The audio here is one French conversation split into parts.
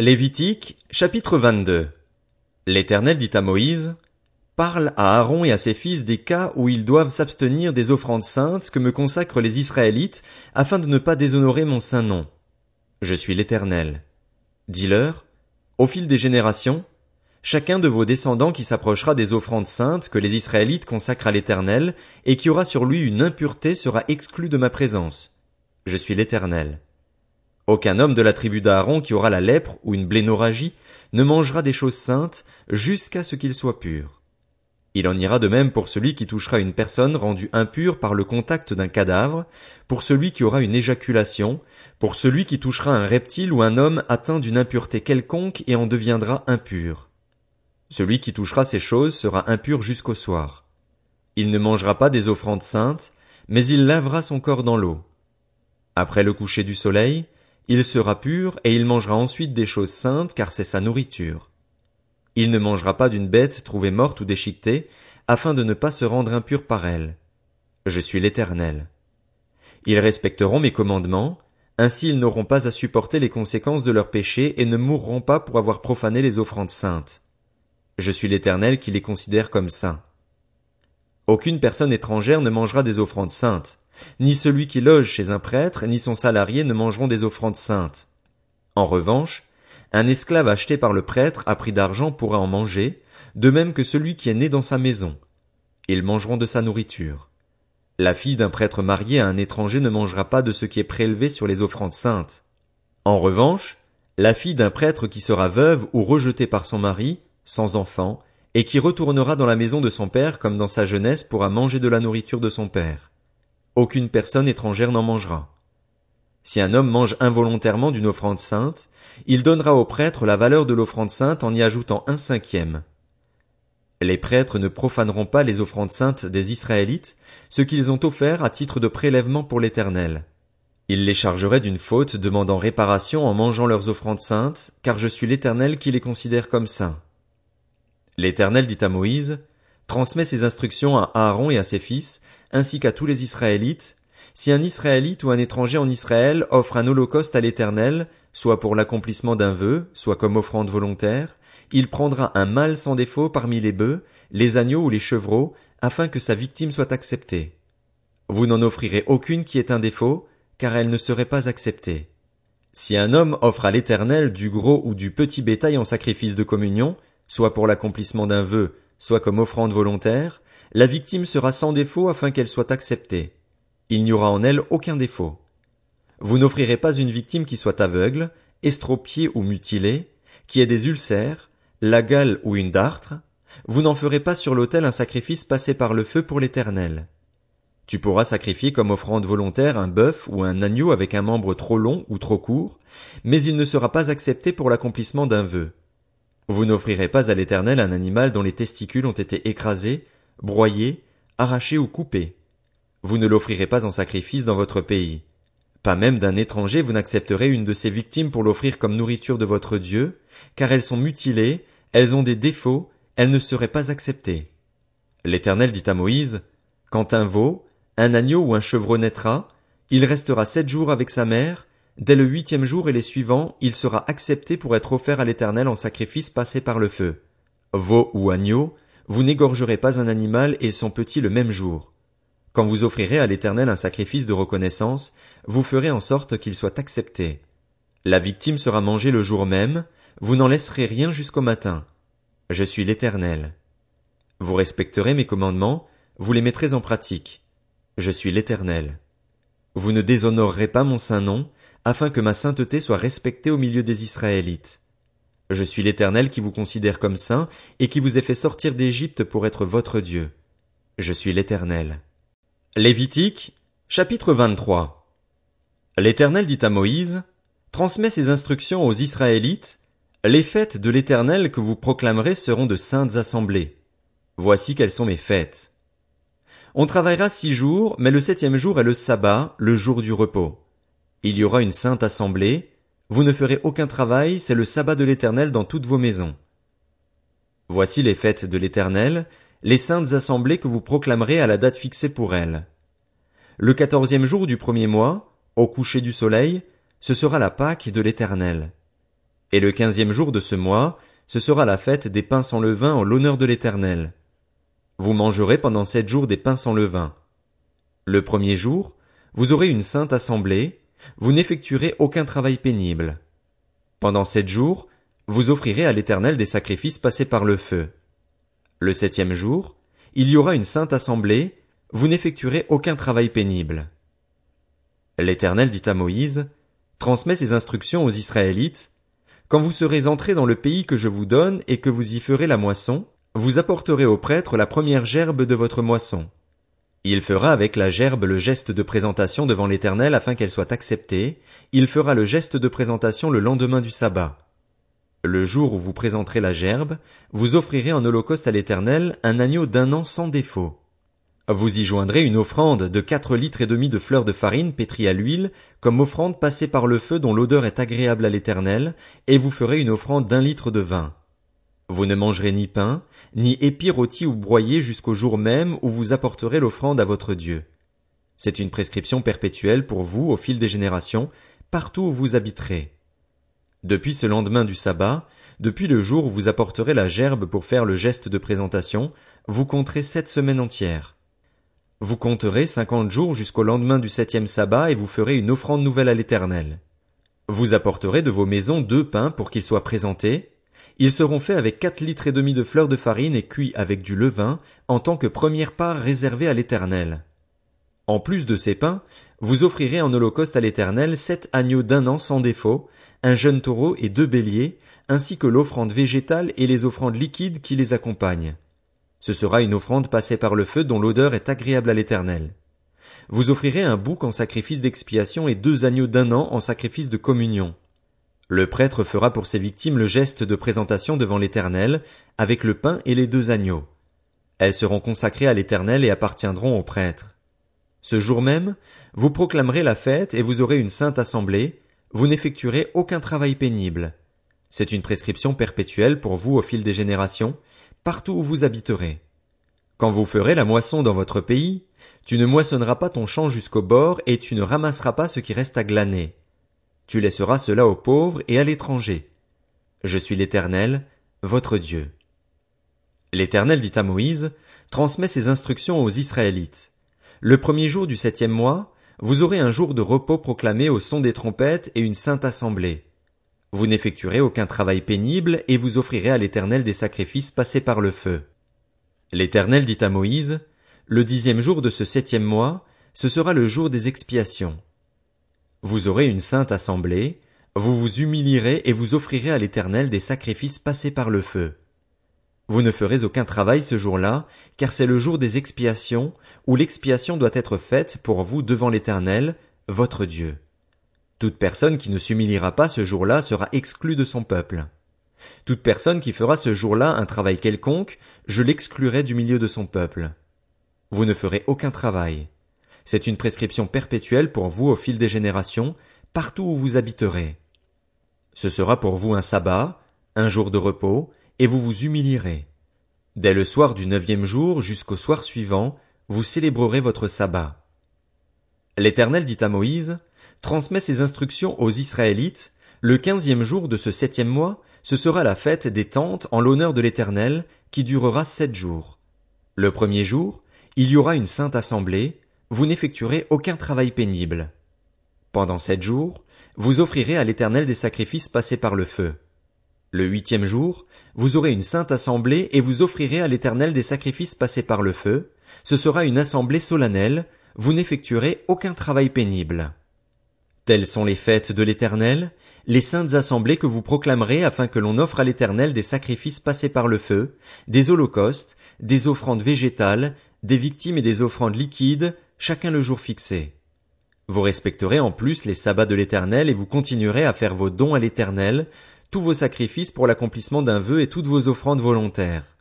Lévitique, chapitre 22. L'Éternel dit à Moïse, Parle à Aaron et à ses fils des cas où ils doivent s'abstenir des offrandes saintes que me consacrent les Israélites, afin de ne pas déshonorer mon saint nom. Je suis l'Éternel. Dis-leur, au fil des générations, chacun de vos descendants qui s'approchera des offrandes saintes que les Israélites consacrent à l'Éternel, et qui aura sur lui une impureté sera exclu de ma présence. Je suis l'Éternel. Aucun homme de la tribu d'Aaron qui aura la lèpre ou une blénorragie ne mangera des choses saintes jusqu'à ce qu'il soit pur. Il en ira de même pour celui qui touchera une personne rendue impure par le contact d'un cadavre, pour celui qui aura une éjaculation, pour celui qui touchera un reptile ou un homme atteint d'une impureté quelconque et en deviendra impur. Celui qui touchera ces choses sera impur jusqu'au soir. Il ne mangera pas des offrandes saintes, mais il lavera son corps dans l'eau. Après le coucher du soleil, il sera pur et il mangera ensuite des choses saintes car c'est sa nourriture. Il ne mangera pas d'une bête trouvée morte ou déchiquetée, afin de ne pas se rendre impur par elle. Je suis l'Éternel. Ils respecteront mes commandements, ainsi ils n'auront pas à supporter les conséquences de leurs péchés et ne mourront pas pour avoir profané les offrandes saintes. Je suis l'Éternel qui les considère comme saints. Aucune personne étrangère ne mangera des offrandes saintes. Ni celui qui loge chez un prêtre, ni son salarié ne mangeront des offrandes saintes. En revanche, un esclave acheté par le prêtre à prix d'argent pourra en manger, de même que celui qui est né dans sa maison. Ils mangeront de sa nourriture. La fille d'un prêtre marié à un étranger ne mangera pas de ce qui est prélevé sur les offrandes saintes. En revanche, la fille d'un prêtre qui sera veuve ou rejetée par son mari, sans enfant, et qui retournera dans la maison de son père comme dans sa jeunesse pourra manger de la nourriture de son père. Aucune personne étrangère n'en mangera. Si un homme mange involontairement d'une offrande sainte, il donnera au prêtre la valeur de l'offrande sainte en y ajoutant un cinquième. Les prêtres ne profaneront pas les offrandes saintes des Israélites, ce qu'ils ont offert à titre de prélèvement pour l'Éternel. Ils les chargeraient d'une faute demandant réparation en mangeant leurs offrandes saintes, car je suis l'Éternel qui les considère comme saints. L'Éternel dit à Moïse, transmet ses instructions à Aaron et à ses fils, ainsi qu'à tous les Israélites, si un Israélite ou un étranger en Israël offre un holocauste à l'Éternel, soit pour l'accomplissement d'un vœu, soit comme offrande volontaire, il prendra un mâle sans défaut parmi les bœufs, les agneaux ou les chevreaux, afin que sa victime soit acceptée. Vous n'en offrirez aucune qui ait un défaut, car elle ne serait pas acceptée. Si un homme offre à l'Éternel du gros ou du petit bétail en sacrifice de communion, soit pour l'accomplissement d'un vœu, soit comme offrande volontaire, la victime sera sans défaut afin qu'elle soit acceptée. Il n'y aura en elle aucun défaut. Vous n'offrirez pas une victime qui soit aveugle, estropiée ou mutilée, qui ait des ulcères, la gale ou une dartre, vous n'en ferez pas sur l'autel un sacrifice passé par le feu pour l'éternel. Tu pourras sacrifier comme offrande volontaire un bœuf ou un agneau avec un membre trop long ou trop court, mais il ne sera pas accepté pour l'accomplissement d'un vœu. Vous n'offrirez pas à l'éternel un animal dont les testicules ont été écrasés, broyé, arraché ou coupé. Vous ne l'offrirez pas en sacrifice dans votre pays. Pas même d'un étranger vous n'accepterez une de ces victimes pour l'offrir comme nourriture de votre Dieu, car elles sont mutilées, elles ont des défauts, elles ne seraient pas acceptées. L'Éternel dit à Moïse, Quand un veau, un agneau ou un chevreau naîtra, il restera sept jours avec sa mère, dès le huitième jour et les suivants, il sera accepté pour être offert à l'Éternel en sacrifice passé par le feu. Veau ou agneau, vous n'égorgerez pas un animal et son petit le même jour. Quand vous offrirez à l'Éternel un sacrifice de reconnaissance, vous ferez en sorte qu'il soit accepté. La victime sera mangée le jour même, vous n'en laisserez rien jusqu'au matin. Je suis l'Éternel. Vous respecterez mes commandements, vous les mettrez en pratique. Je suis l'Éternel. Vous ne déshonorerez pas mon saint nom, afin que ma sainteté soit respectée au milieu des Israélites. Je suis l'Éternel qui vous considère comme saint et qui vous ai fait sortir d'Égypte pour être votre Dieu. Je suis l'Éternel. Lévitique, chapitre 23. L'Éternel dit à Moïse, Transmets ces instructions aux Israélites, les fêtes de l'Éternel que vous proclamerez seront de saintes assemblées. Voici quelles sont mes fêtes. On travaillera six jours, mais le septième jour est le sabbat, le jour du repos. Il y aura une sainte assemblée, vous ne ferez aucun travail, c'est le sabbat de l'Éternel dans toutes vos maisons. Voici les fêtes de l'Éternel, les saintes assemblées que vous proclamerez à la date fixée pour elles. Le quatorzième jour du premier mois, au coucher du soleil, ce sera la Pâque de l'Éternel. Et le quinzième jour de ce mois, ce sera la fête des pains sans levain en l'honneur de l'Éternel. Vous mangerez pendant sept jours des pains sans levain. Le premier jour, vous aurez une sainte assemblée, vous n'effectuerez aucun travail pénible. Pendant sept jours, vous offrirez à l'Éternel des sacrifices passés par le feu. Le septième jour, il y aura une sainte assemblée, vous n'effectuerez aucun travail pénible. L'Éternel dit à Moïse, Transmets ces instructions aux Israélites, quand vous serez entrés dans le pays que je vous donne et que vous y ferez la moisson, vous apporterez au prêtre la première gerbe de votre moisson. Il fera avec la gerbe le geste de présentation devant l'Éternel afin qu'elle soit acceptée, il fera le geste de présentation le lendemain du sabbat. Le jour où vous présenterez la gerbe, vous offrirez en holocauste à l'Éternel un agneau d'un an sans défaut. Vous y joindrez une offrande de quatre litres et demi de fleurs de farine pétrie à l'huile, comme offrande passée par le feu dont l'odeur est agréable à l'Éternel, et vous ferez une offrande d'un litre de vin. Vous ne mangerez ni pain, ni épis rôtis ou broyés jusqu'au jour même où vous apporterez l'offrande à votre Dieu. C'est une prescription perpétuelle pour vous au fil des générations, partout où vous habiterez. Depuis ce lendemain du sabbat, depuis le jour où vous apporterez la gerbe pour faire le geste de présentation, vous compterez sept semaines entières. Vous compterez cinquante jours jusqu'au lendemain du septième sabbat et vous ferez une offrande nouvelle à l'Éternel. Vous apporterez de vos maisons deux pains pour qu'ils soient présentés. Ils seront faits avec quatre litres et demi de fleurs de farine et cuits avec du levain en tant que première part réservée à l'Éternel. En plus de ces pains, vous offrirez en holocauste à l'Éternel sept agneaux d'un an sans défaut, un jeune taureau et deux béliers, ainsi que l'offrande végétale et les offrandes liquides qui les accompagnent. Ce sera une offrande passée par le feu dont l'odeur est agréable à l'Éternel. Vous offrirez un bouc en sacrifice d'expiation et deux agneaux d'un an en sacrifice de communion. Le prêtre fera pour ses victimes le geste de présentation devant l'Éternel, avec le pain et les deux agneaux. Elles seront consacrées à l'Éternel et appartiendront au prêtre. Ce jour même, vous proclamerez la fête et vous aurez une sainte assemblée, vous n'effectuerez aucun travail pénible. C'est une prescription perpétuelle pour vous au fil des générations, partout où vous habiterez. Quand vous ferez la moisson dans votre pays, tu ne moissonneras pas ton champ jusqu'au bord et tu ne ramasseras pas ce qui reste à glaner. Tu laisseras cela aux pauvres et à l'étranger. Je suis l'Éternel, votre Dieu. L'Éternel dit à Moïse, transmet ses instructions aux Israélites. Le premier jour du septième mois, vous aurez un jour de repos proclamé au son des trompettes et une sainte assemblée. Vous n'effectuerez aucun travail pénible et vous offrirez à l'Éternel des sacrifices passés par le feu. L'Éternel dit à Moïse, Le dixième jour de ce septième mois, ce sera le jour des expiations. Vous aurez une sainte assemblée, vous vous humilierez et vous offrirez à l'Éternel des sacrifices passés par le feu. Vous ne ferez aucun travail ce jour-là, car c'est le jour des expiations, où l'expiation doit être faite pour vous devant l'Éternel, votre Dieu. Toute personne qui ne s'humiliera pas ce jour-là sera exclue de son peuple. Toute personne qui fera ce jour-là un travail quelconque, je l'exclurai du milieu de son peuple. Vous ne ferez aucun travail. C'est une prescription perpétuelle pour vous au fil des générations, partout où vous habiterez. Ce sera pour vous un sabbat, un jour de repos, et vous vous humilierez. Dès le soir du neuvième jour jusqu'au soir suivant, vous célébrerez votre sabbat. L'Éternel dit à Moïse, transmet ses instructions aux Israélites, le quinzième jour de ce septième mois, ce sera la fête des tentes en l'honneur de l'Éternel, qui durera sept jours. Le premier jour, il y aura une sainte assemblée, vous n'effectuerez aucun travail pénible. Pendant sept jours, vous offrirez à l'Éternel des sacrifices passés par le feu. Le huitième jour, vous aurez une sainte assemblée et vous offrirez à l'Éternel des sacrifices passés par le feu. Ce sera une assemblée solennelle, vous n'effectuerez aucun travail pénible. Telles sont les fêtes de l'Éternel, les saintes assemblées que vous proclamerez afin que l'on offre à l'Éternel des sacrifices passés par le feu, des holocaustes, des offrandes végétales, des victimes et des offrandes liquides, chacun le jour fixé. Vous respecterez en plus les sabbats de l'Éternel et vous continuerez à faire vos dons à l'Éternel, tous vos sacrifices pour l'accomplissement d'un vœu et toutes vos offrandes volontaires.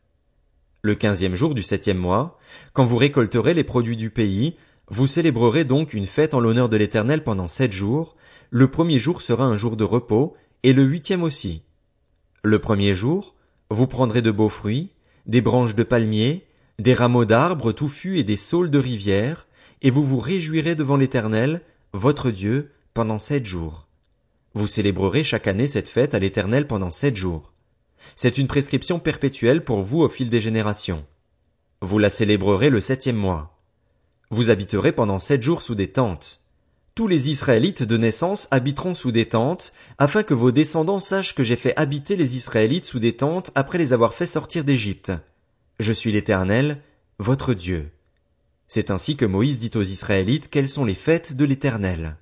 Le quinzième jour du septième mois, quand vous récolterez les produits du pays, vous célébrerez donc une fête en l'honneur de l'Éternel pendant sept jours, le premier jour sera un jour de repos, et le huitième aussi. Le premier jour, vous prendrez de beaux fruits, des branches de palmiers, des rameaux d'arbres touffus et des saules de rivière, et vous vous réjouirez devant l'Éternel, votre Dieu, pendant sept jours. Vous célébrerez chaque année cette fête à l'Éternel pendant sept jours. C'est une prescription perpétuelle pour vous au fil des générations. Vous la célébrerez le septième mois. Vous habiterez pendant sept jours sous des tentes. Tous les Israélites de naissance habiteront sous des tentes, afin que vos descendants sachent que j'ai fait habiter les Israélites sous des tentes après les avoir fait sortir d'Égypte. Je suis l'Éternel, votre Dieu. C'est ainsi que Moïse dit aux Israélites quelles sont les fêtes de l'Éternel.